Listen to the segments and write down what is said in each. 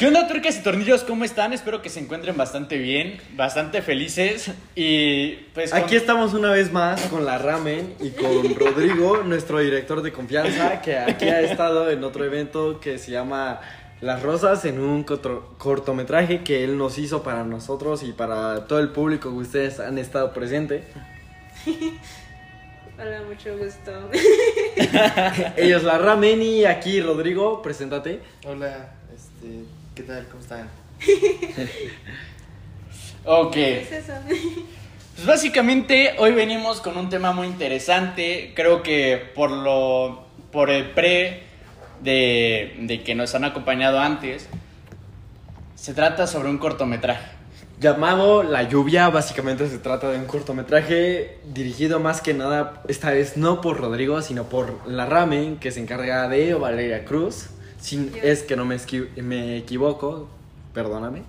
¿Qué onda, turcas y tornillos? ¿Cómo están? Espero que se encuentren bastante bien, bastante felices. Y pues. con- Aquí estamos una vez más con la Ramen y con Rodrigo, nuestro director de confianza, que aquí ha estado en otro evento que se llama Las Rosas, en un cotro- cortometraje que él nos hizo para nosotros y para todo el público que ustedes han estado presente. Hola, mucho gusto. Ella es la Ramen y aquí Rodrigo, preséntate. Hola, este, ¿qué tal? ¿Cómo están? Ok. ¿Qué es eso? Pues básicamente hoy venimos con un tema muy interesante. Creo que por lo. por el pre de, de que nos han acompañado antes. Se trata sobre un cortometraje. Llamado La Lluvia, básicamente se trata de un cortometraje dirigido más que nada, esta vez no por Rodrigo, sino por la Ramen, que se encarga de Valeria Cruz. Si es que no me, me equivoco, perdóname.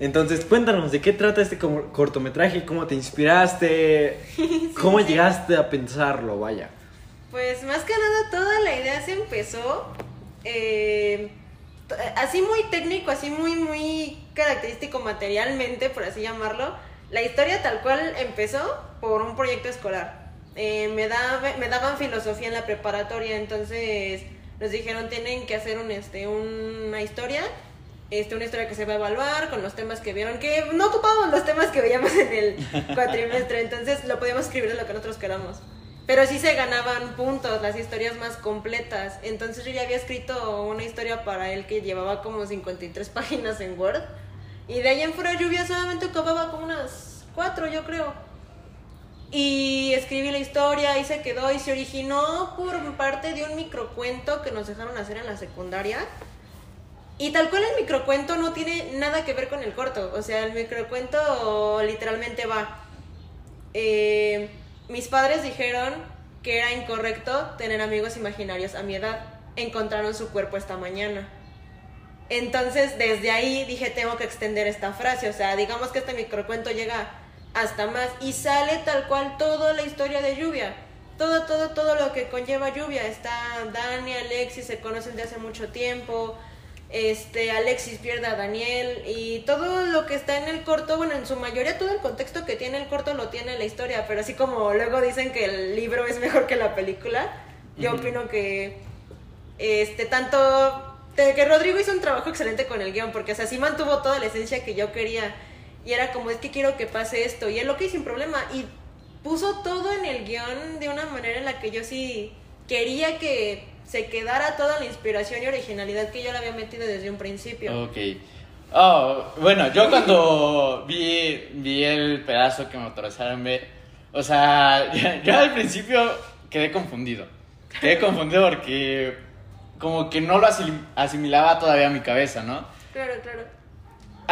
Entonces, cuéntanos, ¿de qué trata este cortometraje? ¿Cómo te inspiraste? ¿Cómo llegaste a pensarlo? Vaya. Pues más que nada toda la idea se empezó eh, así muy técnico, así muy, muy característico materialmente, por así llamarlo. La historia tal cual empezó por un proyecto escolar. Eh, me, daba- me daban filosofía en la preparatoria, entonces nos dijeron tienen que hacer un, este, una historia. Este, una historia que se va a evaluar con los temas que vieron, que no ocupábamos los temas que veíamos en el cuatrimestre, entonces lo podíamos escribir de lo que nosotros queramos. Pero sí se ganaban puntos, las historias más completas. Entonces yo ya había escrito una historia para él que llevaba como 53 páginas en Word. Y de ahí en fuera lluvia solamente ocupaba como unas 4, yo creo. Y escribí la historia y se quedó y se originó por parte de un microcuento que nos dejaron hacer en la secundaria. Y tal cual el microcuento no tiene nada que ver con el corto. O sea, el microcuento literalmente va. eh, mis padres dijeron que era incorrecto tener amigos imaginarios a mi edad. Encontraron su cuerpo esta mañana. Entonces, desde ahí dije, tengo que extender esta frase. O sea, digamos que este microcuento llega hasta más y sale tal cual toda la historia de lluvia. Todo, todo, todo lo que conlleva lluvia. Está Dani, Alexis, se conocen de hace mucho tiempo. Este, Alexis pierde a Daniel y todo lo que está en el corto, bueno, en su mayoría todo el contexto que tiene el corto lo tiene la historia, pero así como luego dicen que el libro es mejor que la película, yo opino que este tanto que Rodrigo hizo un trabajo excelente con el guion, porque o sea, sí mantuvo toda la esencia que yo quería. Y era como, es que quiero que pase esto. Y él lo que sin problema. Y puso todo en el guion de una manera en la que yo sí quería que se quedara toda la inspiración y originalidad que yo le había metido desde un principio. Ok. Oh, bueno, yo cuando vi, vi el pedazo que me autorizaron ver, o sea, yo al principio quedé confundido. Quedé confundido porque como que no lo asim- asimilaba todavía a mi cabeza, ¿no? Claro, claro.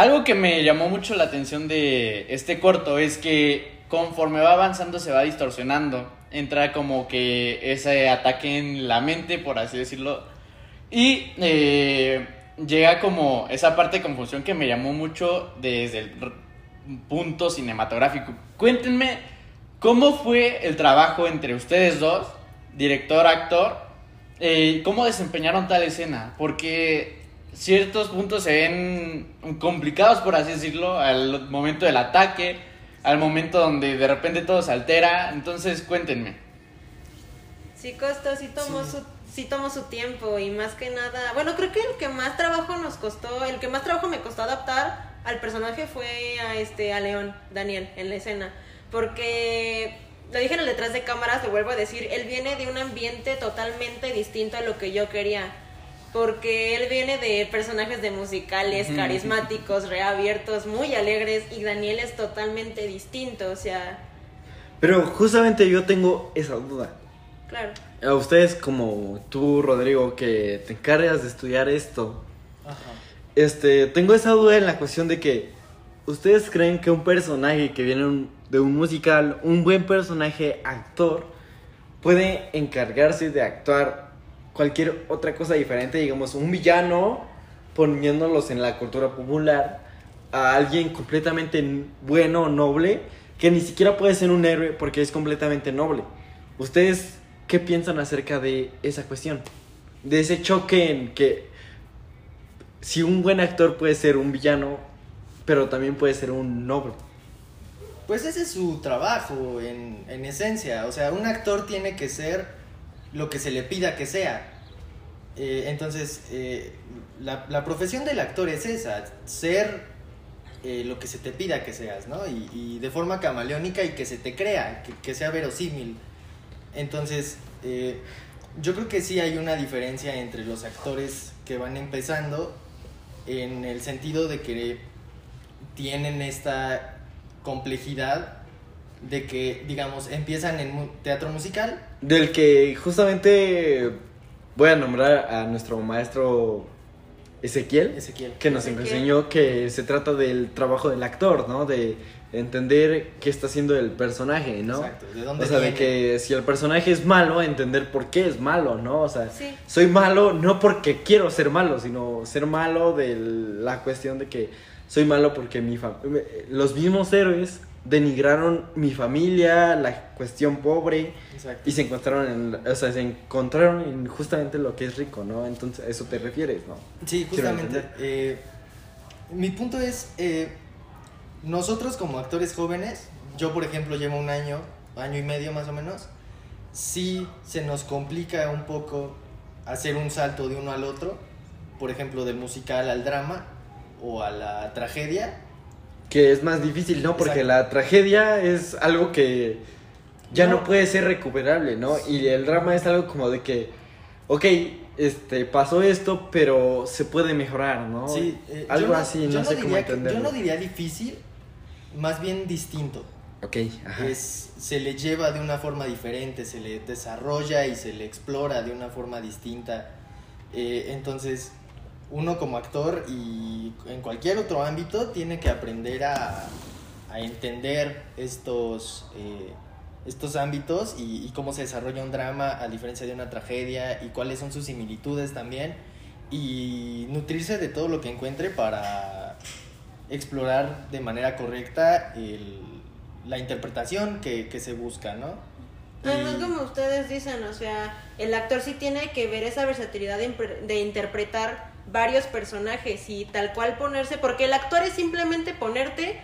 Algo que me llamó mucho la atención de este corto es que conforme va avanzando se va distorsionando. Entra como que ese ataque en la mente, por así decirlo. Y eh, llega como esa parte de confusión que me llamó mucho desde el punto cinematográfico. Cuéntenme cómo fue el trabajo entre ustedes dos, director, actor, eh, cómo desempeñaron tal escena. Porque ciertos puntos se ven complicados, por así decirlo, al momento del ataque, al momento donde de repente todo se altera. Entonces, cuéntenme. Sí costó, sí tomó su sí tomó su tiempo y más que nada, bueno, creo que el que más trabajo nos costó, el que más trabajo me costó adaptar al personaje fue a este a León, Daniel en la escena, porque lo dije en el detrás de cámaras, lo vuelvo a decir, él viene de un ambiente totalmente distinto a lo que yo quería. Porque él viene de personajes de musicales, carismáticos, reabiertos, muy alegres, y Daniel es totalmente distinto, o sea, Pero justamente yo tengo esa duda. claro. A ustedes como tú, Rodrigo, que te encargas de estudiar esto, Ajá. este, tengo esa duda en la cuestión de que ustedes creen que un personaje que viene un- de un musical, un buen personaje actor, puede encargarse de actuar cualquier otra cosa diferente, digamos, un villano, poniéndolos en la cultura popular, a alguien completamente bueno, noble, que ni siquiera puede ser un héroe porque es completamente noble. ¿Ustedes qué piensan acerca de esa cuestión? De ese choque en que si un buen actor puede ser un villano, pero también puede ser un noble. Pues ese es su trabajo en, en esencia. O sea, un actor tiene que ser lo que se le pida que sea. Eh, entonces, eh, la, la profesión del actor es esa, ser eh, lo que se te pida que seas, ¿no? Y, y de forma camaleónica y que se te crea, que, que sea verosímil. Entonces, yo creo que sí hay una diferencia entre los actores que van empezando en el sentido de que tienen esta complejidad de que, digamos, empiezan en teatro musical. Del que justamente voy a nombrar a nuestro maestro Ezequiel, Ezequiel. que nos Ezequiel. enseñó que se trata del trabajo del actor, ¿no? De entender qué está haciendo el personaje, ¿no? Exacto, ¿de dónde O sea, de que si el personaje es malo, entender por qué es malo, ¿no? O sea, Sí. soy malo no porque quiero ser malo, sino ser malo de la cuestión de que soy malo porque mi fam- los mismos héroes denigraron mi familia, la cuestión pobre Exacto. y se encontraron en, o sea, se encontraron en justamente lo que es rico, ¿no? Entonces, a eso te refieres, ¿no? Sí, justamente. eh, mi punto es, eh, nosotros como actores jóvenes, yo por ejemplo llevo un año, año y medio más o menos, sí se nos complica un poco hacer un salto de uno al otro, por ejemplo del musical al drama o a la tragedia. Que es más difícil, ¿no? Porque Exacto. la tragedia es algo que ya no. No. puede ser recuperable, ¿no? Y el drama es algo como de que, ok, este, pasó esto, pero se puede mejorar, ¿no? Sí, eh, yo algo así, no, yo sé cómo diría que- entenderlo. yo no diría difícil, más bien distinto. Ok, ajá. es, se le lleva de una forma diferente, se le desarrolla y se le explora de una forma distinta. Eh, entonces, uno como actor y en cualquier otro ámbito tiene que aprender a, a entender estos, eh, estos ámbitos y, y cómo se desarrolla un drama a diferencia de una tragedia y cuáles son sus similitudes también y nutrirse de todo lo que encuentre para explorar de manera correcta el- la interpretación que, que se busca, ¿no? Además, Y- como ustedes dicen, o sea, el actor sí tiene que ver esa versatilidad de, de interpretar varios personajes y tal cual ponerse, porque el actor es simplemente ponerte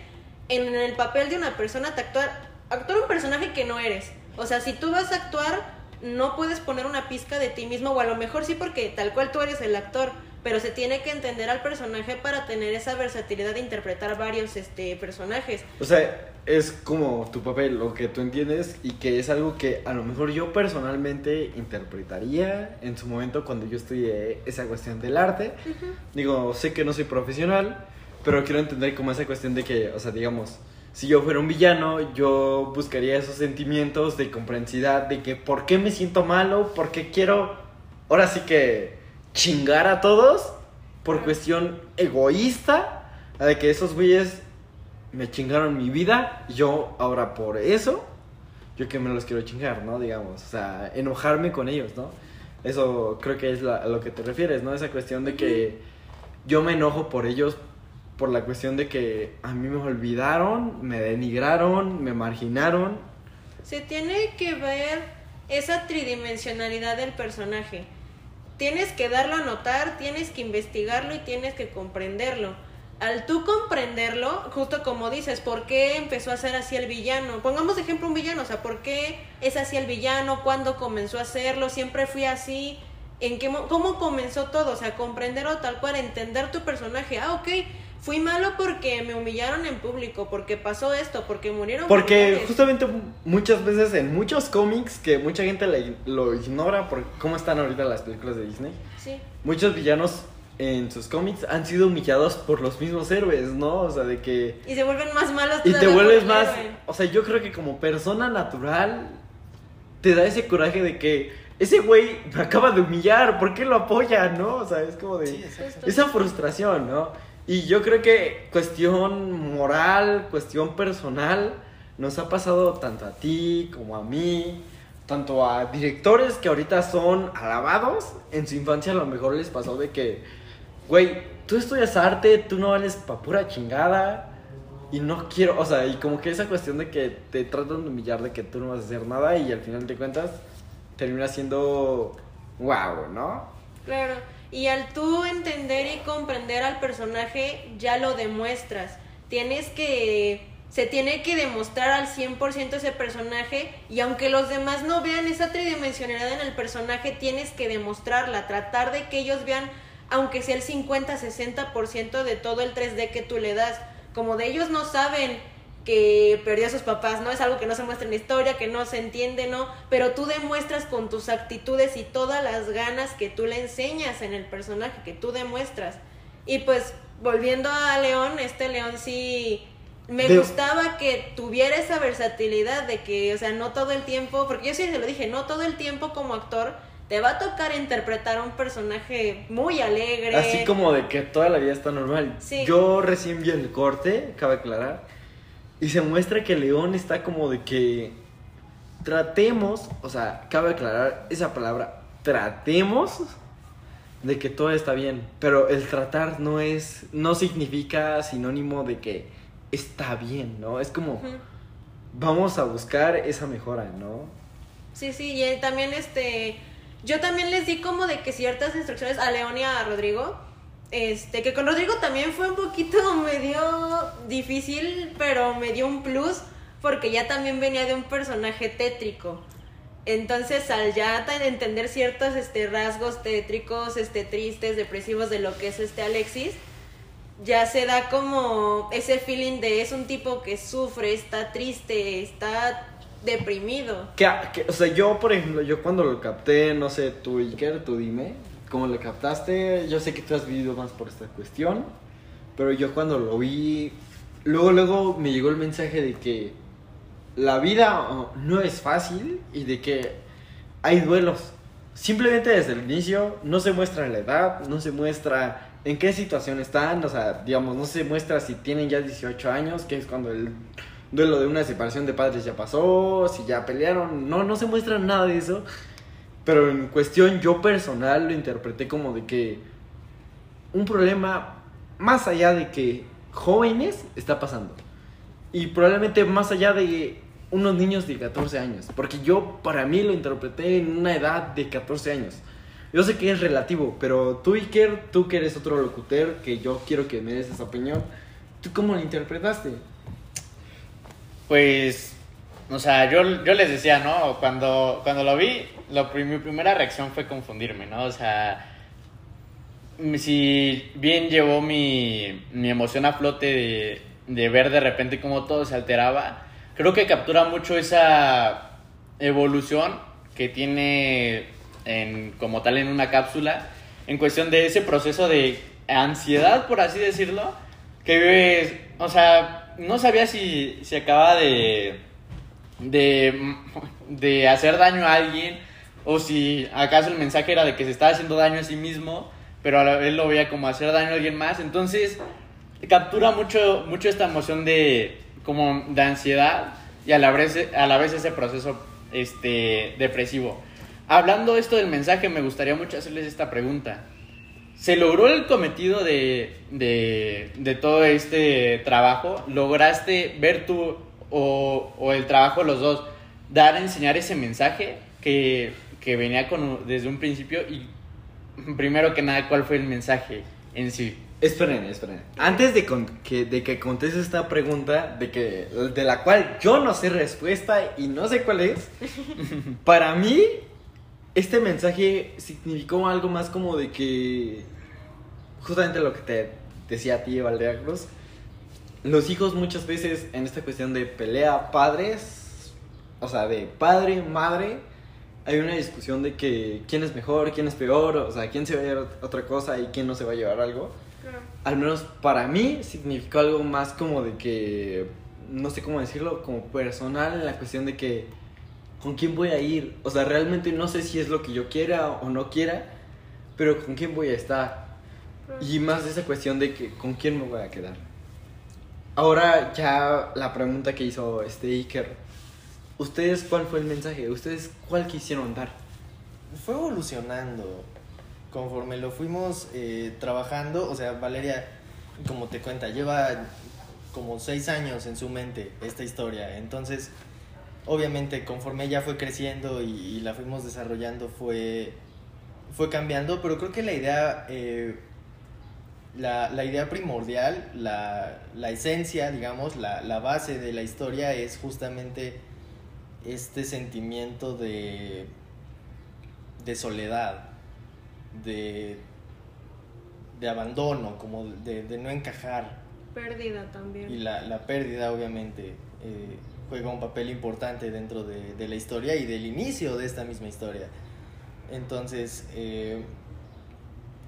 en el papel de una persona, actuar, actuar un personaje que no eres. O sea, si tú vas a actuar, no puedes poner una pizca de ti mismo, o a lo mejor sí porque tal cual tú eres el actor, pero se tiene que entender al personaje para tener esa versatilidad de interpretar varios este, personajes. O sea, es como tu papel, lo que tú entiendes y que es algo que a lo mejor yo personalmente interpretaría en su momento cuando yo estudié esa cuestión del arte. Digo, sé que no soy profesional, pero quiero entender como esa cuestión de que, o sea, digamos, si yo fuera un villano, yo buscaría esos sentimientos de comprensidad, de que por qué me siento malo, por qué quiero, ahora sí que chingar a todos por cuestión egoísta, de que esos güeyes me chingaron mi vida, yo ahora por eso, yo que me los quiero chingar, ¿no? Digamos, o sea, enojarme con ellos, ¿no? Eso creo que es la- a lo que te refieres, ¿no? Esa cuestión de que yo me enojo por ellos por la cuestión de que a mí me olvidaron, me denigraron, me marginaron. Se tiene que ver esa tridimensionalidad del personaje. Tienes que darlo a notar, tienes que investigarlo y tienes que comprenderlo. Al tú comprenderlo, justo como dices, ¿por qué empezó a ser así el villano? Pongamos de ejemplo un villano, o sea, ¿por qué es así el villano? ¿Cuándo comenzó a hacerlo? ¿Siempre fui así? ¿En qué mo- ¿Cómo comenzó todo? O sea, comprenderlo tal cual, entender tu personaje. Ah, ok, fui malo porque me humillaron en público, porque pasó esto, porque murieron Porque familiares. justamente muchas veces en muchos cómics que mucha gente le- lo ignora por cómo están ahorita las películas de Disney, Sí. muchos villanos en sus cómics han sido humillados por los mismos héroes, ¿no? O sea, de que... Y se vuelven más malos Y te vuelves más... héroe. O sea, yo creo que como persona natural te da ese coraje de que ese güey me acaba de humillar, ¿por qué lo apoya, no? O sea, es como de... Sí, esa frustración, ¿no? Y yo creo que cuestión moral, cuestión personal, nos ha pasado tanto a ti como a mí, tanto a directores que ahorita son alabados, en su infancia a lo mejor les pasó de que, güey, tú estudias arte, tú no vales pa' pura chingada. Y no quiero, o sea, y como que esa cuestión de que te tratan de humillar, de que tú no vas a hacer nada y al final de cuentas termina siendo wow, ¿no? Claro. Y al tú entender y comprender al personaje, ya lo demuestras. Tienes que se tiene que demostrar al 100% ese personaje y aunque los demás no vean esa tridimensionalidad en el personaje, tienes que demostrarla, tratar de que ellos vean, aunque sea el 50-60% de todo el 3D que tú le das. Como de ellos no saben que perdió a sus papás, ¿no? Es algo que no se muestra en la historia, que no se entiende, ¿no? Pero tú demuestras con tus actitudes y todas las ganas que tú le enseñas en el personaje, que tú demuestras. Y pues, volviendo a León, este León sí me gustaba que tuviera esa versatilidad de que, o sea, no todo el tiempo, porque yo sí se lo dije, no todo el tiempo como actor te va a tocar interpretar a un personaje muy alegre. Así como de que toda la vida está normal. Yo recién vi el corte, cabe aclarar, y se muestra que León está como de que tratemos, o sea, cabe aclarar esa palabra, tratemos de que todo está bien, pero el tratar no es, no significa sinónimo de que está bien, ¿no? Es como, vamos a buscar esa mejora, ¿no? Sí, sí, y también este, yo también les di como de que ciertas instrucciones a León y a Rodrigo, este, que con Rodrigo también fue un poquito medio difícil, pero me dio un plus porque ya también venía de un personaje tétrico. Entonces, al ya entender ciertos este, rasgos tétricos, este, tristes, depresivos de lo que es este Alexis, ya se da como ese feeling de es un tipo que sufre, está triste, está deprimido. Que, o sea, yo, por ejemplo, yo cuando lo capté, no sé, tú, Iker, tú dime, cómo lo captaste, yo sé que tú has vivido más por esta cuestión, pero yo cuando lo vi, luego, luego me llegó el mensaje de que la vida no es fácil y de que hay duelos. Simplemente desde el inicio no se muestra la edad, no se muestra en qué situación están, o sea, digamos, no se muestra si tienen ya 18 años, que es cuando el duelo de una separación de padres ya pasó, si ya pelearon, no, no se muestra nada de eso, pero en cuestión yo personal lo interpreté como de que un problema más allá de que jóvenes está pasando, y probablemente más allá de unos niños de 14 años, porque yo para mí lo interpreté en una edad de 14 años. Yo sé que es relativo, pero tú, Iker, tú que eres otro locutor, que yo quiero que me des esa opinión, ¿tú cómo lo interpretaste? Pues, o sea, yo, yo les decía, ¿no? Cuando, cuando lo vi, lo, mi primera reacción fue confundirme, ¿no? O sea, si bien llevó mi, mi emoción a flote de, de ver de repente cómo todo se alteraba, creo que captura mucho esa evolución que tiene en, como tal en una cápsula, en cuestión de ese proceso de ansiedad, por así decirlo, que vives, o sea, no sabía si, si acaba de, de, de hacer daño a alguien o si acaso el mensaje era de que se estaba haciendo daño a sí mismo, pero vez lo veía como hacer daño a alguien más. Entonces, captura mucho, mucho esta emoción de, como de ansiedad y a la vez, a la vez ese proceso este, depresivo. Hablando esto del mensaje, me gustaría mucho hacerles esta pregunta. ¿Se logró el cometido de, de, todo este trabajo? ¿Lograste ver tú o, o, el trabajo de los dos dar, enseñar ese mensaje que, que venía con, desde un principio? Y primero que nada, ¿cuál fue el mensaje en sí? Esperen, esperen. Antes de, que, de que contestes esta pregunta, de, que, de la cual yo no sé respuesta y no sé cuál es, para mí este mensaje significó algo más como de que, justamente lo que te decía a ti, Valdea Cruz, los hijos muchas veces en esta cuestión de pelea padres, o sea, de padre, madre, hay una discusión de que quién es mejor, quién es peor, o sea, quién se va a llevar otra cosa y quién no se va a llevar algo. Al menos para mí significó algo más como de que, no sé cómo decirlo, como personal en la cuestión de que ¿con quién voy a ir? O sea, realmente no sé si es lo que yo quiera o no quiera, pero ¿con quién voy a estar? Y más esa cuestión de que con quién me voy a quedar. Ahora ya la pregunta que hizo este Iker. ¿Ustedes cuál fue el mensaje? ¿Ustedes cuál quisieron dar? Fue evolucionando conforme lo fuimos eh, trabajando. O sea, Valeria, como te cuenta, lleva como seis años en su mente esta historia. Entonces, obviamente conforme ella fue creciendo y, la fuimos desarrollando fue fue cambiando, pero creo que la idea, eh, la, la idea primordial, la, la esencia, digamos, la, la base de la historia es justamente este sentimiento de, de soledad, de, de abandono, como de, de no encajar. Pérdida también. Y la, la pérdida, obviamente, eh, juega un papel importante dentro de, de la historia y del inicio de esta misma historia. Entonces, eh,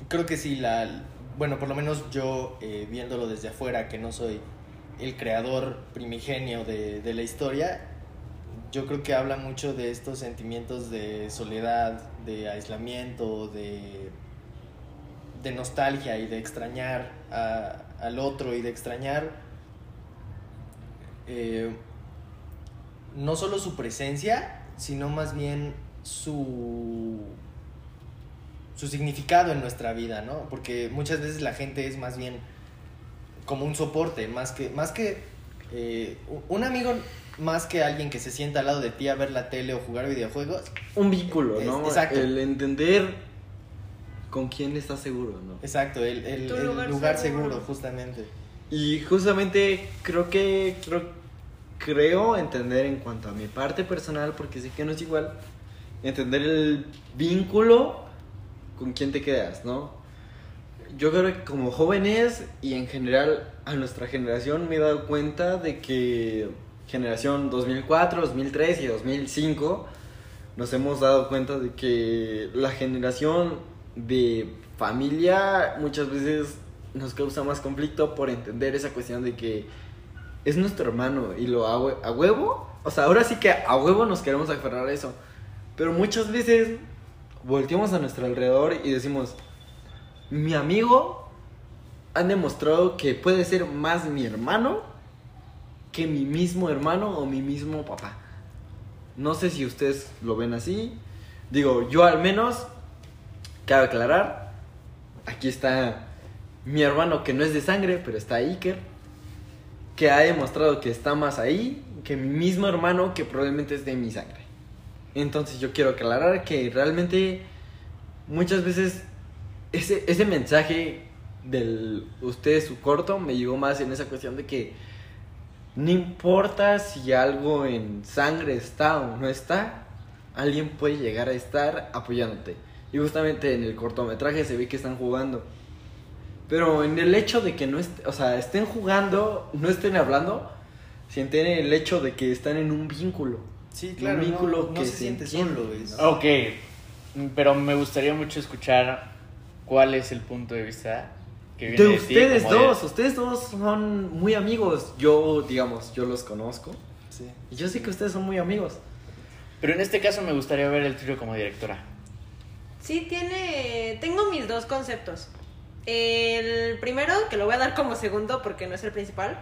creo que sí, la, bueno, por lo menos yo, eh, viéndolo desde afuera, que no soy el creador primigenio de, de la historia, yo creo que habla mucho de estos sentimientos de soledad, de aislamiento, de, de nostalgia y de extrañar al otro y de extrañar eh, no solo su presencia, sino más bien su, su significado en nuestra vida, ¿no? Porque muchas veces la gente es más bien como un soporte, más que, más que eh, un amigo, más que alguien que se sienta al lado de ti a ver la tele o jugar videojuegos. Un vínculo, Es- ¿no? exacto. El entender con quién estás seguro, ¿no? Exacto, el, el- lugar lugar, seguro. seguro. justamente. Y justamente creo que creo, creo entender en cuanto a mi parte personal, porque sé que no es igual, entender el vínculo con quién te quedas, ¿no? Yo creo que como jóvenes y en general a nuestra generación me he dado cuenta de que generación 2004, 2003 y 2005 nos hemos dado cuenta de que la generación de familia muchas veces nos causa más conflicto por entender esa cuestión de que es nuestro hermano y lo a huevo. O sea, ahora sí que a huevo nos queremos aferrar a eso. Pero muchas veces volteamos a nuestro alrededor y decimos, mi amigo ha demostrado que puede ser más mi hermano que mi mismo hermano o mi mismo papá. No sé si ustedes lo ven así. Digo, yo al menos, cabe aclarar, aquí está mi hermano que no es de sangre, pero está Iker, que ha demostrado que está más ahí que mi mismo hermano que probablemente es de mi sangre. Entonces yo quiero aclarar que realmente muchas veces ese, ese mensaje del usted su corto me llegó más en esa cuestión de que no importa si algo en sangre está o no está, alguien puede llegar a estar apoyándote. Y justamente en el cortometraje se ve que están jugando. Pero en el hecho de que no est o sea, estén jugando, no estén hablando, sienten el hecho de que están en un vínculo. Sí, claro, no- vínculo no, que se se siente solo. ¿no? Ok, pero me gustaría mucho escuchar cuál es el punto de vista que viene De de, ti ustedes de- dos, ustedes dos son muy amigos. Yo, digamos, yo los conozco. Sí. Y yo sé que ustedes son muy amigos. Pero en este caso me gustaría ver el trío como directora. Sí, tiene. Tengo mis dos conceptos. El primero, que lo voy a dar como segundo porque no es el principal.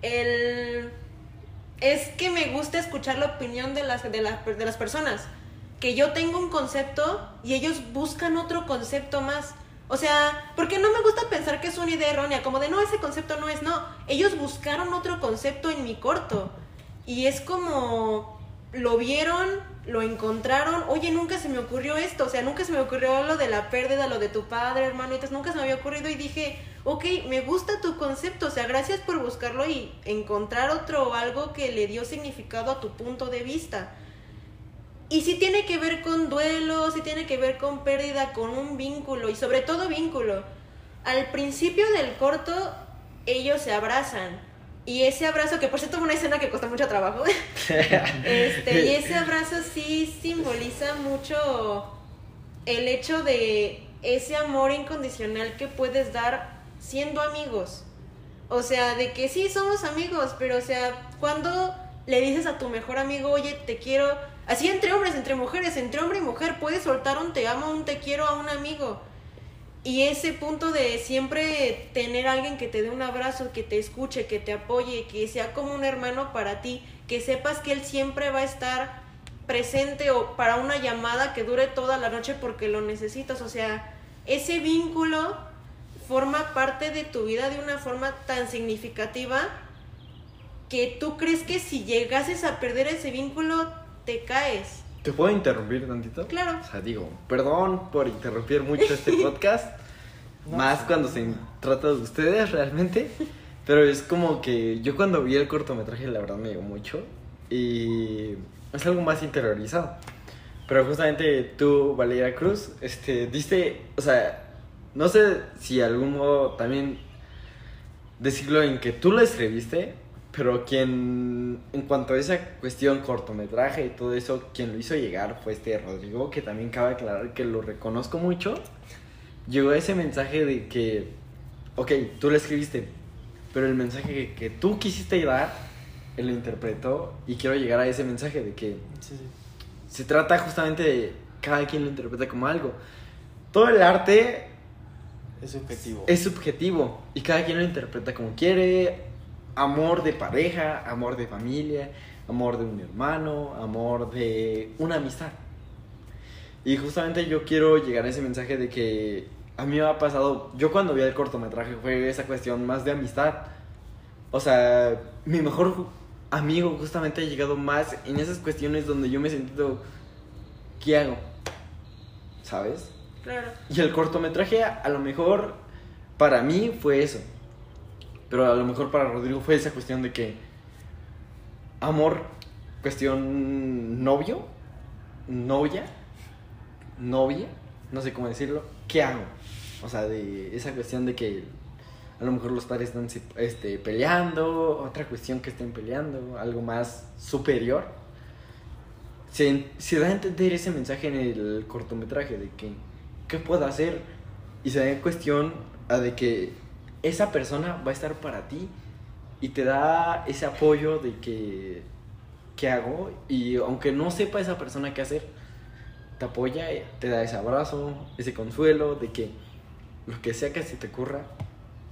El. Es que me gusta escuchar la opinión de las, de, la- de las personas. Que yo tengo un concepto y ellos buscan otro concepto más. O sea, porque no me gusta pensar que es una idea errónea, como de no, ese concepto no es, no. Ellos buscaron otro concepto en mi corto. Y es como, lo vieron, lo encontraron, oye, nunca se me ocurrió esto, o sea, nunca se me ocurrió lo de la pérdida, lo de tu padre, hermano, entonces nunca se me había ocurrido y dije, ok, me gusta tu concepto, o sea, gracias por buscarlo y encontrar otro algo que le dio significado a tu punto de vista. Y sí tiene que ver con duelo, sí tiene que ver con pérdida, con un vínculo y sobre todo vínculo. Al principio del corto ellos se abrazan y ese abrazo, que por cierto fue una escena que costó mucho trabajo, este, y ese abrazo sí simboliza mucho el hecho de ese amor incondicional que puedes dar siendo amigos. O sea, de que sí somos amigos, pero o sea, cuando le dices a tu mejor amigo, oye, te quiero, así entre hombres, entre mujeres, entre hombre y mujer, puedes soltar un te amo, un te quiero a un amigo. Y ese punto de siempre tener alguien que te dé un abrazo, que te escuche, que te apoye, que sea como un hermano para ti, que sepas que él siempre va a estar presente o para una llamada que dure toda la noche porque lo necesitas. O sea, ese vínculo forma parte de tu vida de una forma tan significativa que tú crees que si llegases a perder ese vínculo te caes. ¿Te puedo interrumpir tantito? Claro. O sea, digo, perdón por interrumpir mucho este podcast. No, más sí. cuando se trata de ustedes realmente. Pero es como que yo cuando vi el cortometraje, la verdad me llegó mucho. Y es algo más interiorizado. Pero justamente tú, Valeria Cruz, este, diste, o sea, no sé si de algún modo también decirlo en que tú lo escribiste, pero quien, en cuanto a esa cuestión cortometraje y todo eso, quien lo hizo llegar fue este Rodrigo, que también cabe aclarar que lo reconozco mucho. Llegó ese mensaje de que, ok, tú lo escribiste, pero el mensaje que, que tú quisiste dar, él lo interpretó y quiero llegar a ese mensaje de que Sí, sí. se trata justamente de cada quien lo interpreta como algo. Todo el arte Es subjetivo. es subjetivo y cada quien lo interpreta como quiere. Amor de pareja, amor de familia, amor de un hermano, amor de una amistad. Y justamente yo quiero llegar a ese mensaje de que a mí me ha pasado, yo cuando vi el cortometraje fue esa cuestión más de amistad. O sea, mi mejor amigo justamente ha llegado más en esas cuestiones donde yo me sentido, ¿qué hago? ¿Sabes? Claro. Y el cortometraje a, lo mejor para mí fue eso. Pero a lo mejor para Rodrigo fue esa cuestión de que amor, cuestión novio, novia, novia, no sé cómo decirlo, ¿qué hago? O sea, de esa cuestión de que a lo mejor los padres están este, peleando, otra cuestión que estén peleando, algo más superior. Se da a entender ese mensaje en el cortometraje de que, ¿qué puedo hacer? Y se da en cuestión de que esa persona va a estar para ti y te da ese apoyo de que, ¿qué hago? Y aunque no sepa esa persona qué hacer, te apoya, te da ese abrazo, ese consuelo de que lo que sea que se te ocurra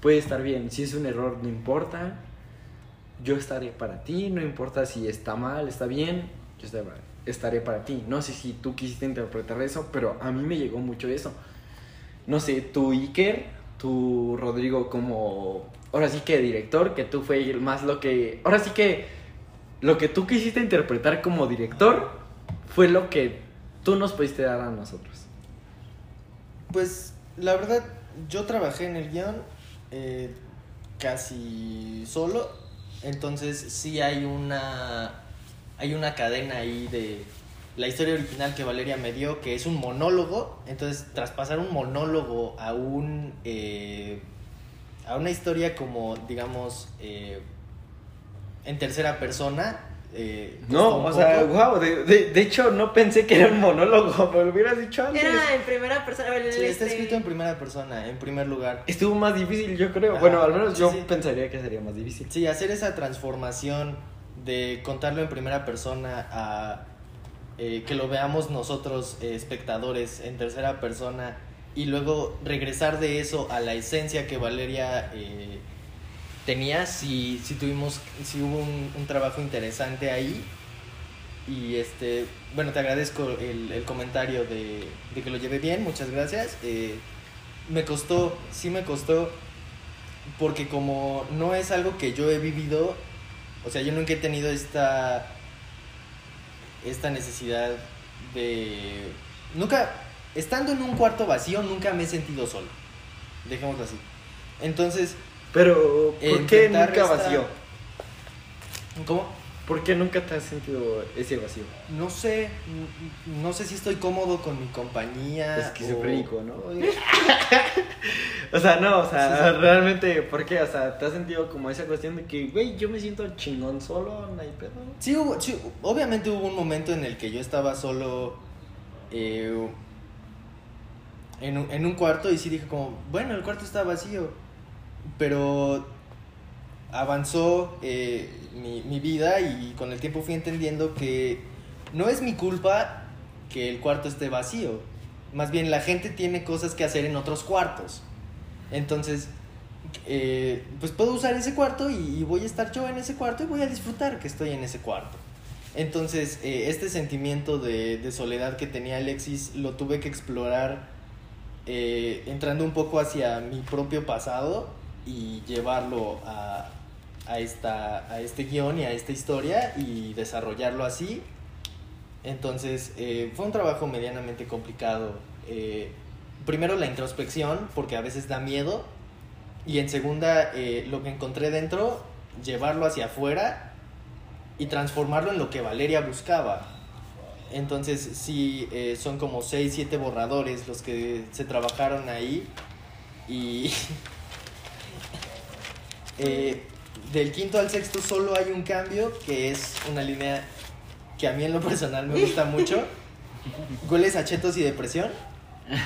puede estar bien. Si es un error, no importa. Yo estaré para ti, no importa si está mal, está bien, yo estaré para, estaré para ti. No sé si tú quisiste interpretar eso, pero a mí me llegó mucho eso. No sé, tú Iker, tú Rodrigo como, ahora sí que director, que tú fue más lo que, ahora sí que lo que tú quisiste interpretar como director fue lo que tú nos pudiste dar a nosotros. Pues la verdad, yo trabajé en el guion eh, casi solo, entonces sí hay una hay una cadena ahí de la historia original que Valeria me dio, que es un monólogo, entonces traspasar un monólogo a un eh, a una historia como digamos eh, en tercera persona. eh, No, o sea, wow, de, de, de hecho no pensé que era un monólogo, me lo hubieras dicho antes. Era en primera persona. ver, Sí, está este- escrito en primera persona, en primer lugar. Estuvo más difícil, yo creo. Ajá, bueno, al menos sí, yo sí. pensaría que sería más difícil. Sí, hacer esa transformación de contarlo en primera persona a eh, que lo veamos nosotros, eh, espectadores, en tercera persona, y luego regresar de eso a la esencia que Valeria eh, tenía, si, si tuvimos, si hubo un, un trabajo interesante ahí. Y este, bueno, te agradezco el, el comentario de, de que lo llevé bien, muchas gracias. Eh, me costó, sí me costó, porque como no es algo que yo he vivido, o sea, yo nunca he tenido esta, esta necesidad de... Nunca, estando en un cuarto vacío, nunca me he sentido solo. Dejémoslo así. Entonces, Pero, ¿por qué nunca esta- vacío? ¿cómo? ¿Por qué nunca te has sentido ese vacío? No sé, no sé si estoy cómodo con mi compañía. Esquizofrénico, o- ¿no? O sea, no, o sea, Sí, sí. realmente, ¿por qué? O sea, ¿te has sentido como esa cuestión de que, güey, yo me siento chingón solo, no hay pedo? Sí, hubo- sí, obviamente hubo un momento en el que yo estaba solo eh, en, un, en un cuarto y sí dije como, bueno, el cuarto está vacío, pero avanzó eh, mi, mi vida y con el tiempo fui entendiendo que no es mi culpa que el cuarto esté vacío, más bien la gente tiene cosas que hacer en otros cuartos. Entonces, eh, pues puedo usar ese cuarto y, voy a estar yo en ese cuarto y voy a disfrutar que estoy en ese cuarto. Entonces, eh, este sentimiento de, de soledad que tenía Alexis lo tuve que explorar eh, entrando un poco hacia mi propio pasado y llevarlo a, a, esta, a este guion y a esta historia y desarrollarlo así. Entonces, eh, fue un trabajo medianamente complicado. Eh, primero la introspección, porque a veces da miedo. Y en segunda, eh, lo que encontré dentro, llevarlo hacia afuera y transformarlo en lo que Valeria buscaba. Entonces, sí, eh, son como 6, 7 borradores los que se trabajaron ahí. Y eh, del quinto al sexto solo hay un cambio, que es una línea que a mí en lo personal me gusta mucho. Goles a chetos y depresión.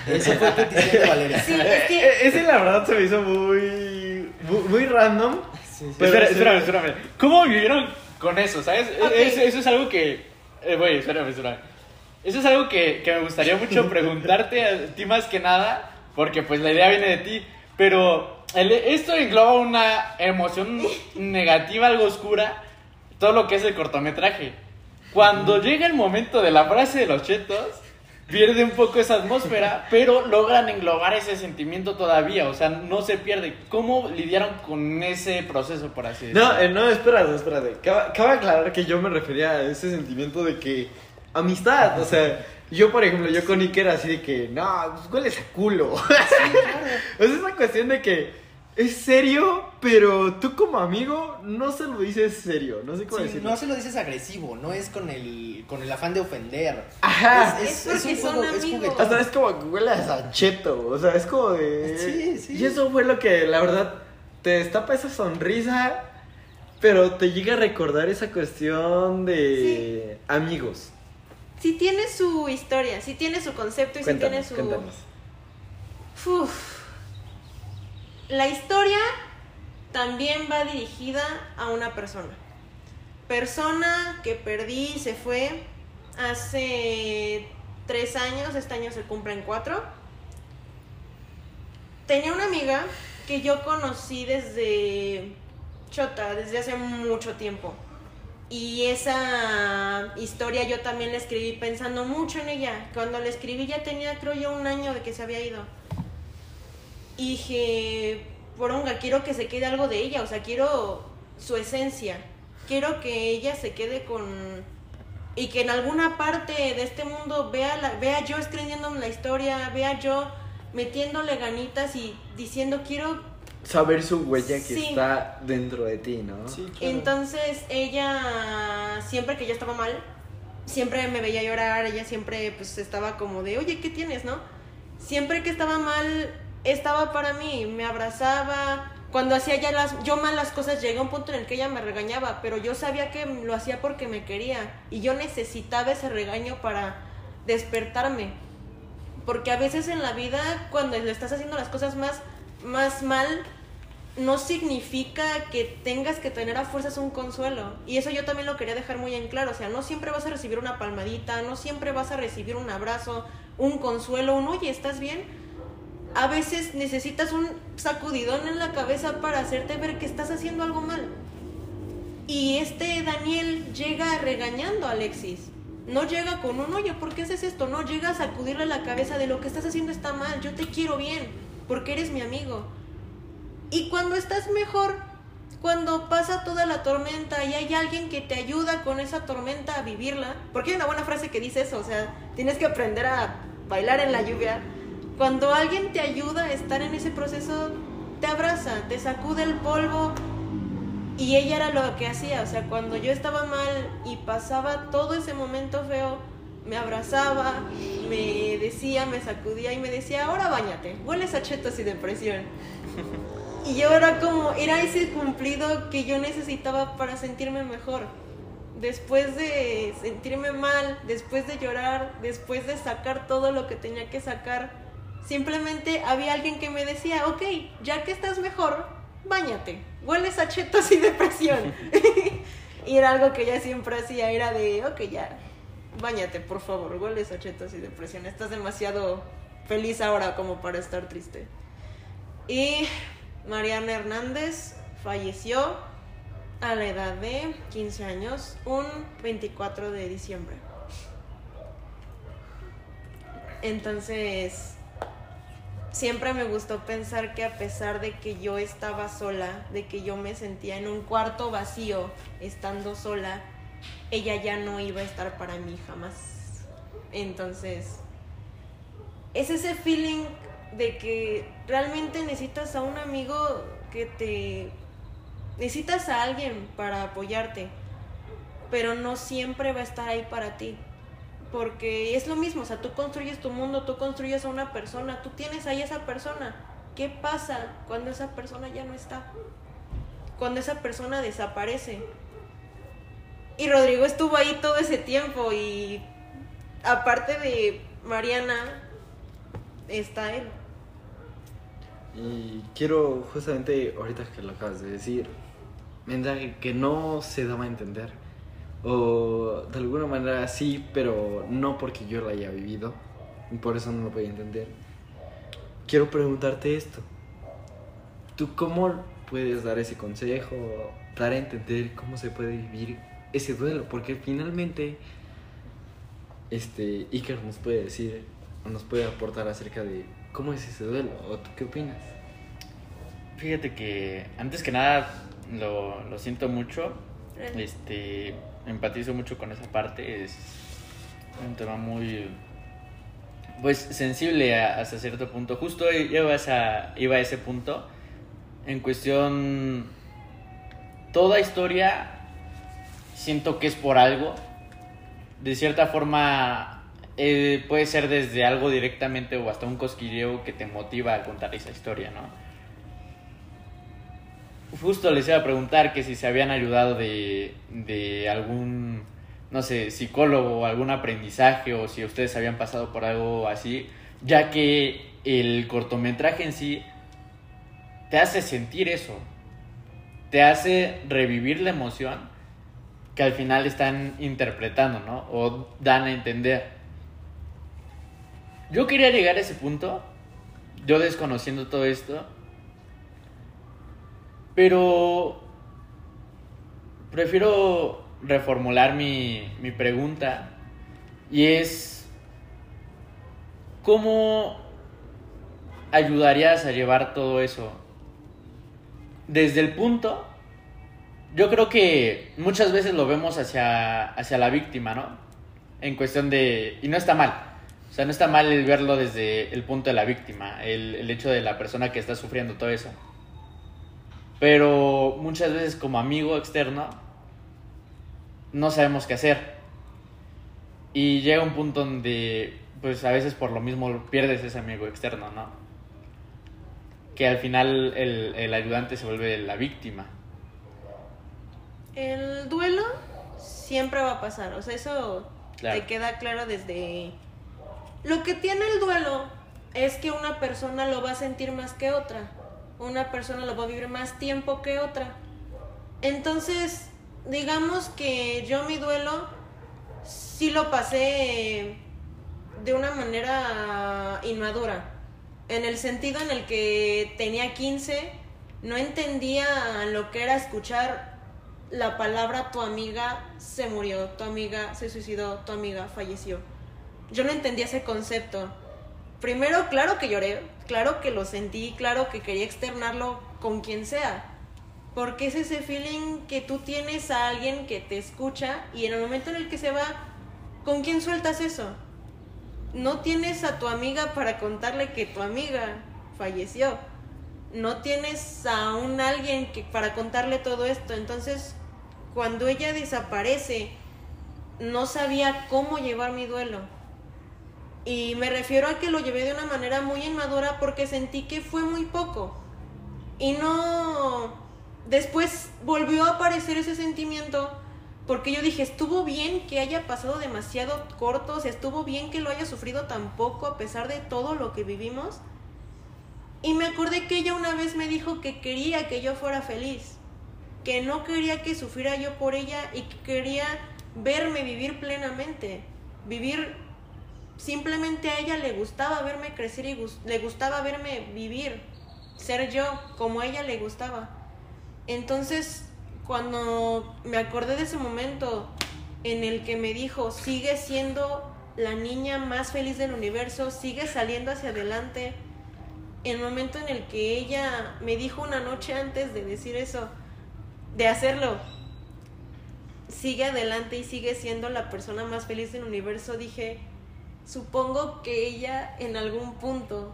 Eso fue petición de Valeria. Sí, es que Eh, Ese la verdad se me hizo muy, muy, muy random. Sí, sí. Pero espera, sí. espérame, espérame. ¿Cómo vivieron con eso? ¿Sabes? Ok. Es- eso es algo que. Eh, güey, espérame, espérame. Eso es algo que, que me gustaría mucho preguntarte a ti más que nada, porque pues la idea viene de ti. Pero el- esto engloba una emoción negativa, algo oscura, todo lo que es el cortometraje. Cuando llega el momento de la frase de los chetos, pierde un poco esa atmósfera, pero logran englobar ese sentimiento todavía, o sea, no se pierde. ¿Cómo lidiaron con ese proceso, por así decirlo? No, eh, no, espérate, espérate. Cabe, cabe aclarar que yo me refería a ese sentimiento de que amistad, o sea, yo por ejemplo, yo con Iker así de que, no, pues hueles a culo. o sea, es esa cuestión de que es serio, pero tú como amigo no se lo dices serio, no sé cómo Sí, decirlo. no se lo dices agresivo, no es con el, con el afán de ofender. Ajá. Es porque son amigos. juguetón. Hasta es como que huele a cheto, o sea, es como de... Sí, sí. Y eso fue lo que, la verdad, te destapa esa sonrisa, pero te llega a recordar esa cuestión de amigos. sí tiene su historia, sí tiene su concepto y sí tiene Cuéntanos, su... cuéntanos. Uf. La historia también va dirigida a una persona. Persona que perdí, se fue hace tres años, este año se cumplen cuatro. Tenía una amiga que yo conocí desde Chota, desde hace mucho tiempo. Y esa historia yo también la escribí pensando mucho en ella. Cuando la escribí ya tenía, creo yo, un año de que se había ido. Y dije, poronga, quiero que se quede algo de ella, o sea, quiero su esencia. Quiero que ella se quede con... Y que en alguna parte de este mundo vea, la, vea yo escribiendo la historia, vea yo metiéndole ganitas y diciendo, quiero Saber su huella que Sí. está dentro de ti, ¿no? Sí, claro. Entonces ella, siempre que yo estaba mal, siempre me veía llorar, ella siempre pues estaba como de, oye, ¿qué tienes, no? Siempre que estaba mal, estaba para mí, me abrazaba. Cuando hacía ya las, yo mal las cosas, llegué a un punto en el que ella me regañaba, pero yo sabía que lo hacía porque me quería y yo necesitaba ese regaño para despertarme. Porque a veces en la vida, cuando le estás haciendo las cosas más, más mal, no significa que tengas que tener a fuerzas un consuelo. Y eso yo también lo quería dejar muy en claro. O sea, no siempre vas a recibir una palmadita, no siempre vas a recibir un abrazo, un consuelo, un oye, ¿estás bien? A veces necesitas un sacudidón en la cabeza para hacerte ver que estás haciendo algo mal. Y este Daniel llega regañando a Alexis. No llega con un, oye, ¿por qué haces esto? No, llega a sacudirle la cabeza de lo que estás haciendo está mal, yo te quiero bien, porque eres mi amigo. Y cuando estás mejor, cuando pasa toda la tormenta y hay alguien que te ayuda con esa tormenta a vivirla, porque hay una buena frase que dice eso, o sea, tienes que aprender a bailar en la lluvia. Cuando alguien te ayuda a estar en ese proceso, te abraza, te sacude el polvo, y ella era lo que hacía, o sea, cuando yo estaba mal y pasaba todo ese momento feo, me abrazaba, me decía, me sacudía y me decía, ahora bañate, hueles a chetos y depresión. Y yo era como, era ese cumplido que yo necesitaba para sentirme mejor. Después de sentirme mal, después de llorar, después de sacar todo lo que tenía que sacar, simplemente había alguien que me decía, ok, ya que estás mejor, bañate, hueles a chetos y depresión. y era algo que ella siempre hacía, era de, ok, ya, bañate, por favor, hueles a chetos y depresión, estás demasiado feliz ahora como para estar triste. Y Mariana Hernández falleció a la edad de 15 años, un 24 de diciembre. Entonces, siempre me gustó pensar que a pesar de que yo estaba sola, de que yo me sentía en un cuarto vacío, estando sola, ella ya no iba a estar para mí jamás. Entonces, es ese feeling de que realmente necesitas a un amigo que te... Necesitas a alguien para apoyarte, pero no siempre va a estar ahí para ti. Porque es lo mismo, o sea, tú construyes tu mundo, tú construyes a una persona, tú tienes ahí a esa persona. ¿Qué pasa cuando esa persona ya no está? Cuando esa persona desaparece. Y Rodrigo estuvo ahí todo ese tiempo y aparte de Mariana, está él. Y quiero justamente, ahorita que lo acabas de decir, mensaje que no se daba a entender. O de alguna manera sí, pero no porque yo lo haya vivido. Y por eso no lo podía entender. Quiero preguntarte esto. ¿Tú cómo puedes dar ese consejo? Dar a entender cómo se puede vivir ese duelo. Porque finalmente, este, Iker nos puede decir, o nos puede aportar acerca de cómo es ese duelo. ¿O tú qué opinas? Fíjate que antes que nada lo, lo siento mucho. Este, empatizo mucho con esa parte. Es un tema muy pues sensible hasta cierto punto. Justo iba a, iba a ese punto. En cuestión. Toda historia siento que es por algo. De cierta forma. eh, puede ser desde algo directamente o hasta un cosquilleo que te motiva a contar esa historia, ¿no? Justo les iba a preguntar que si se habían ayudado de, de algún, no sé, psicólogo o algún aprendizaje o si ustedes habían pasado por algo así, ya que el cortometraje en sí te hace sentir eso, te hace revivir la emoción que al final están interpretando, ¿no? O dan a entender. Yo quería llegar a ese punto, yo desconociendo todo esto, pero prefiero reformular mi, mi pregunta y es, ¿cómo ayudarías a llevar todo eso? Desde el punto, yo creo que muchas veces lo vemos hacia, hacia la víctima, ¿no? En cuestión de... Y no está mal. O sea, no está mal el verlo desde el punto de la víctima, el, el hecho de la persona que está sufriendo todo eso. Pero muchas veces como amigo externo no sabemos qué hacer. Y llega un punto donde pues a veces por lo mismo pierdes ese amigo externo, ¿no? Que al final el, el ayudante se vuelve la víctima. El duelo siempre va a pasar, o sea, eso Claro. te queda claro desde... Lo que tiene el duelo es que una persona lo va a sentir más que otra, una persona lo va a vivir más tiempo que otra. Entonces, digamos que yo mi duelo sí lo pasé de una manera inmadura, en el sentido en el que tenía 15, no entendía lo que era escuchar la palabra tu amiga se murió, tu amiga se suicidó, tu amiga falleció. Yo no entendía ese concepto. Primero, claro que lloré, claro que lo sentí, claro que quería externarlo con quien sea. Porque es ese feeling que tú tienes a alguien que te escucha y en el momento en el que se va, ¿con quién sueltas eso? No tienes a tu amiga para contarle que tu amiga falleció. No tienes a un alguien que para contarle todo esto. Entonces, cuando ella desaparece, no sabía cómo llevar mi duelo. Y me refiero a que lo llevé de una manera muy inmadura porque sentí que fue muy poco. Y no... Después volvió a aparecer ese sentimiento porque yo dije, estuvo bien que haya pasado demasiado corto, o sea, estuvo bien que lo haya sufrido tan poco a pesar de todo lo que vivimos. Y me acordé que ella una vez me dijo que quería que yo fuera feliz, que no quería que sufriera yo por ella y que quería verme vivir plenamente, vivir simplemente a ella le gustaba verme crecer y le gustaba verme vivir, ser yo como a ella le gustaba. Entonces, cuando me acordé de ese momento en el que me dijo, sigue siendo la niña más feliz del universo, sigue saliendo hacia adelante, el momento en el que ella me dijo una noche antes de decir eso, de hacerlo, sigue adelante y sigue siendo la persona más feliz del universo, dije, supongo que ella en algún punto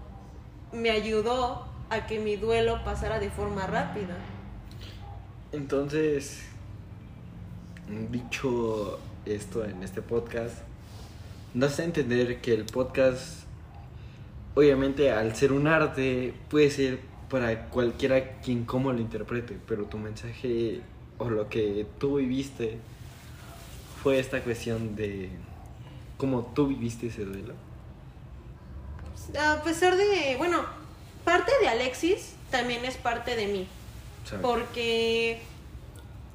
me ayudó a que mi duelo pasara de forma rápida. Entonces, dicho esto en este podcast, das a entender que el podcast, obviamente al ser un arte, puede ser para cualquiera quien como lo interprete, pero tu mensaje o lo que tú viviste fue esta cuestión de cómo tú viviste ese duelo. A pesar de, bueno, parte de Alexis también es parte de mí. Porque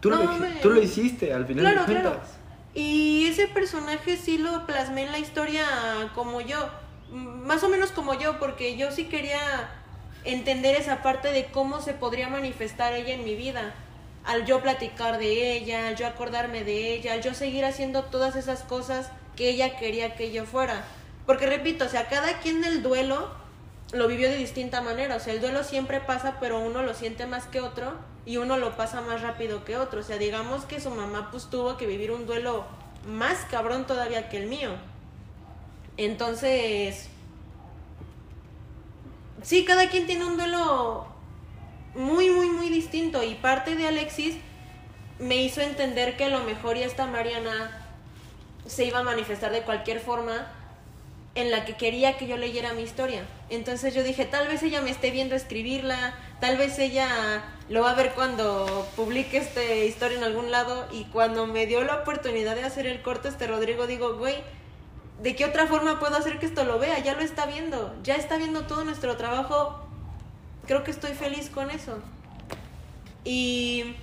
Tú, lo, No, eji- me- tú lo hiciste al final Claro, de cuentas. claro. Y ese personaje sí lo plasmé en la historia como yo, más o menos como yo, porque yo sí quería entender esa parte de cómo se podría manifestar ella en mi vida. Al yo platicar de ella, al yo acordarme de ella, al yo seguir haciendo todas esas cosas que ella quería que yo fuera. Porque repito, o sea, cada quien el duelo lo vivió de distinta manera. O sea, el duelo siempre pasa, pero uno lo siente más que otro y uno lo pasa más rápido que otro. O sea, digamos que su mamá pues tuvo que vivir un duelo más cabrón todavía que el mío. Entonces, sí, cada quien tiene un duelo muy, muy, muy distinto. Y parte de Alexis me hizo entender que a lo mejor ya esta Mariana se iba a manifestar de cualquier forma en la que quería que yo leyera mi historia. Entonces yo dije, tal vez ella me esté viendo escribirla, tal vez ella lo va a ver cuando publique esta historia en algún lado y cuando me dio la oportunidad de hacer el corto este Rodrigo digo, güey, ¿de qué otra forma puedo hacer que esto lo vea? Ya lo está viendo, ya está viendo todo nuestro trabajo. Creo que estoy feliz con eso. Y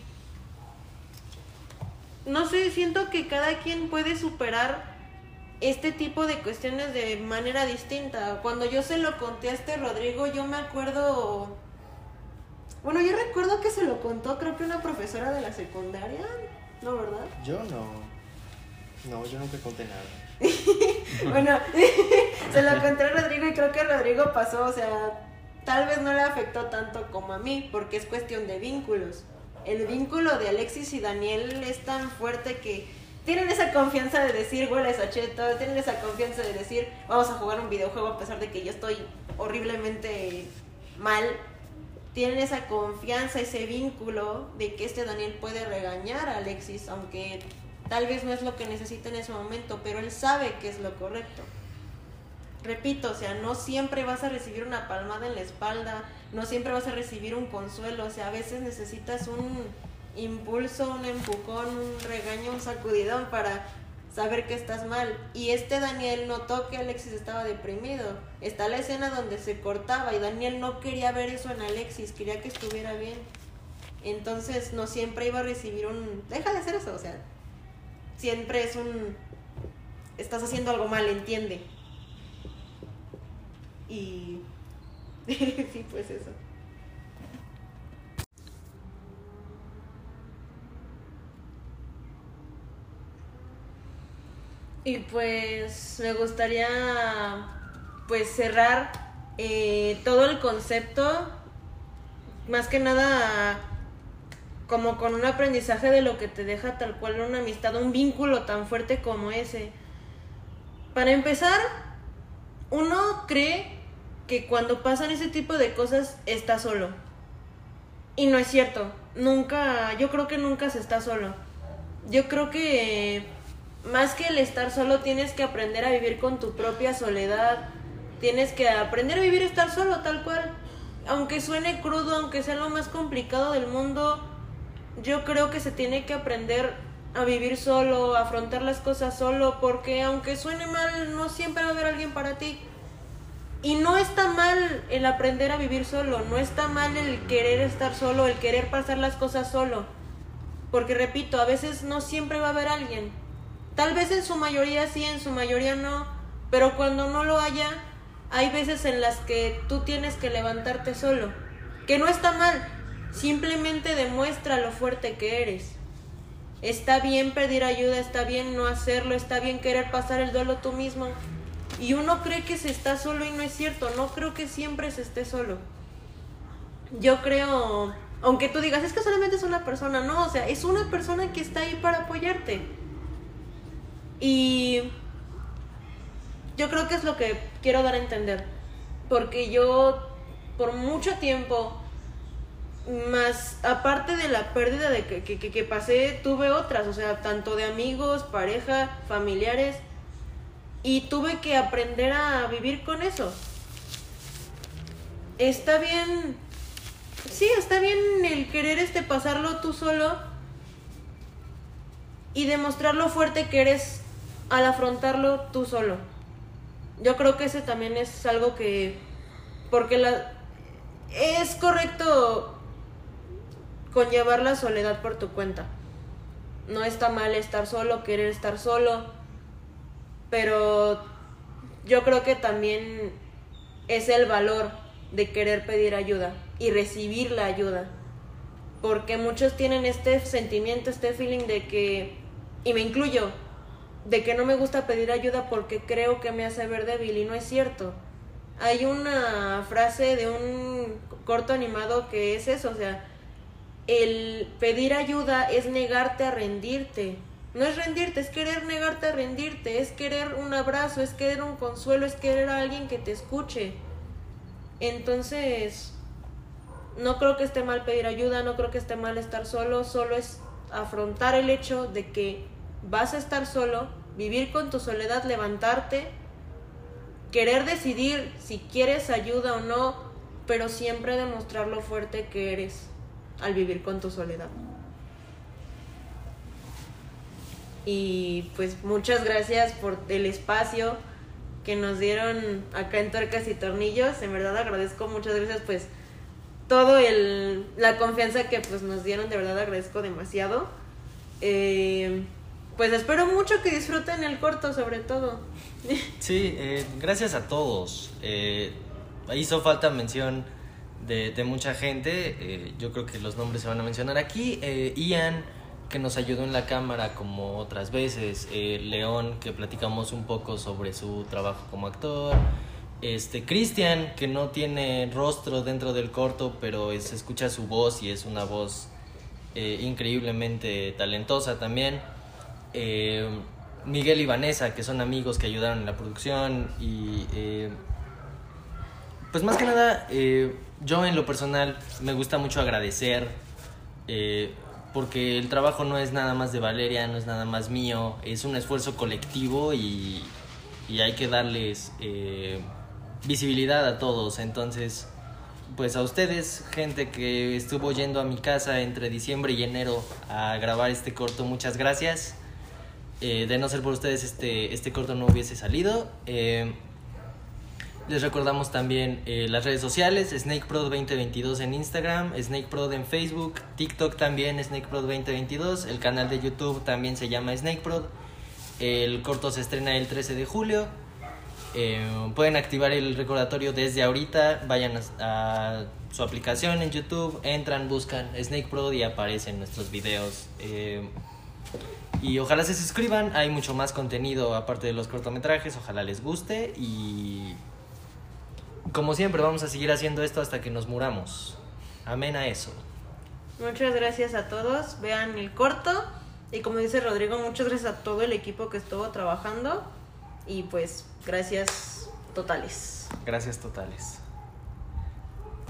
no sé, siento que cada quien puede superar este tipo de cuestiones de manera distinta. Cuando yo se lo conté a este Rodrigo, yo me acuerdo... Bueno, yo recuerdo que se lo contó creo que una profesora de la secundaria, ¿no, verdad? Yo no. No, yo nunca conté nada. bueno, se lo conté a Rodrigo y creo que Rodrigo pasó, o sea, tal vez no le afectó tanto como a mí, porque es cuestión de vínculos. El vínculo de Alexis y Daniel es tan fuerte que tienen esa confianza de decir hueles a tienen esa confianza de decir vamos a jugar un videojuego a pesar de que yo estoy horriblemente mal. Tienen esa confianza, ese vínculo de que este Daniel puede regañar a Alexis, aunque tal vez no es lo que necesita en ese momento, pero él sabe que es lo correcto. Repito, o sea, no siempre vas a recibir una palmada en la espalda, no siempre vas a recibir un consuelo, o sea, a veces necesitas un impulso, un empujón, un regaño, un sacudidón para saber que estás mal. Y este Daniel notó que Alexis estaba deprimido. Está la escena donde se cortaba y Daniel no quería ver eso en Alexis, quería que estuviera bien. Entonces no siempre iba a recibir un... Deja de hacer eso, o sea, siempre es un... Estás haciendo algo mal, entiende. Y... sí, pues eso. Y pues me gustaría pues cerrar eh, todo el concepto, más que nada como con un aprendizaje de lo que te deja tal cual una amistad, un vínculo tan fuerte como ese. Para empezar, uno cree que cuando pasan ese tipo de cosas está solo. Y no es cierto. Nunca, yo creo que nunca se está solo. Yo creo que más que el estar solo tienes que aprender a vivir con tu propia soledad. Tienes que aprender a vivir estar solo tal cual. Aunque suene crudo, aunque sea lo más complicado del mundo, yo creo que se tiene que aprender a vivir solo, a afrontar las cosas solo, porque aunque suene mal, no siempre va a haber alguien para ti. Y no está mal el aprender a vivir solo, no está mal el querer estar solo, el querer pasar las cosas solo. Porque repito, a veces no siempre va a haber alguien. Tal vez en su mayoría sí, en su mayoría no. Pero cuando no lo haya, hay veces en las que tú tienes que levantarte solo. Que no está mal, simplemente demuestra lo fuerte que eres. Está bien pedir ayuda, está bien no hacerlo, está bien querer pasar el duelo tú mismo. Y uno cree que se está solo y no es cierto, no creo que siempre se esté solo. Yo creo Aunque tú digas, es que solamente es una persona, no, o sea, es una persona que está ahí para apoyarte. Y yo creo que es lo que quiero dar a entender. Porque yo, por mucho tiempo, más aparte de la pérdida de que, que, que pasé, tuve otras, o sea, tanto de amigos, pareja, familiares, y tuve que aprender a vivir con eso. Está bien, sí, está bien el querer este pasarlo tú solo y demostrar lo fuerte que eres al afrontarlo tú solo. Yo creo que ese también es algo que, porque la, es correcto conllevar la soledad por tu cuenta. No está mal estar solo, querer estar solo, pero yo creo que también es el valor de querer pedir ayuda y recibir la ayuda. Porque muchos tienen este sentimiento, este feeling de que, y me incluyo, de que no me gusta pedir ayuda porque creo que me hace ver débil y no es cierto. Hay una frase de un corto animado que es eso, o sea, el pedir ayuda es negarte a rendirte. No es rendirte, es querer negarte a rendirte, es querer un abrazo, es querer un consuelo, es querer a alguien que te escuche. Entonces, no creo que esté mal pedir ayuda, no creo que esté mal estar solo, solo es afrontar el hecho de que vas a estar solo, vivir con tu soledad, levantarte, querer decidir si quieres ayuda o no, pero siempre demostrar lo fuerte que eres al vivir con tu soledad. Y pues muchas gracias por el espacio que nos dieron acá en Tuercas y Tornillos. En verdad agradezco muchas gracias pues todo el la confianza que pues nos dieron, de verdad agradezco demasiado. Eh, pues espero mucho que disfruten el corto sobre todo. Sí, eh, gracias a todos. Eh, hizo falta mención de, de mucha gente. eh, yo creo que los nombres se van a mencionar aquí. Eh, Ian, que nos ayudó en la cámara como otras veces. Eh, León, que platicamos un poco sobre su trabajo como actor. Este, Cristian, que no tiene rostro dentro del corto, pero se escucha su voz y es una voz eh, increíblemente talentosa también. Eh, Miguel y Vanessa, que son amigos que ayudaron en la producción y pues más que nada, yo en lo personal me gusta mucho agradecer porque el trabajo no es nada más de Valeria, no es nada más mío, es un esfuerzo colectivo y, y hay que darles eh, visibilidad a todos. Entonces, pues a ustedes, gente que estuvo yendo a mi casa entre diciembre y enero a grabar este corto, muchas gracias. Eh, de no ser por ustedes, este, este corto no hubiese salido. Eh, les recordamos también eh, las redes sociales, SnakeProd 2022 en Instagram, SnakeProd en Facebook, TikTok también, SnakeProd 2022, el canal de YouTube también se llama SnakeProd. El corto se estrena el 13 de julio. Eh, pueden activar el recordatorio desde ahorita, vayan a, a su aplicación en YouTube, entran, buscan SnakeProd y aparecen nuestros videos. Eh, y ojalá se suscriban, hay mucho más contenido aparte de los cortometrajes, ojalá les guste y como siempre vamos a seguir haciendo esto hasta que nos muramos. Amén a eso. Muchas gracias a todos. Vean el corto. Y como dice Rodrigo, muchas gracias a todo el equipo que estuvo trabajando. Y pues, gracias totales. Gracias totales.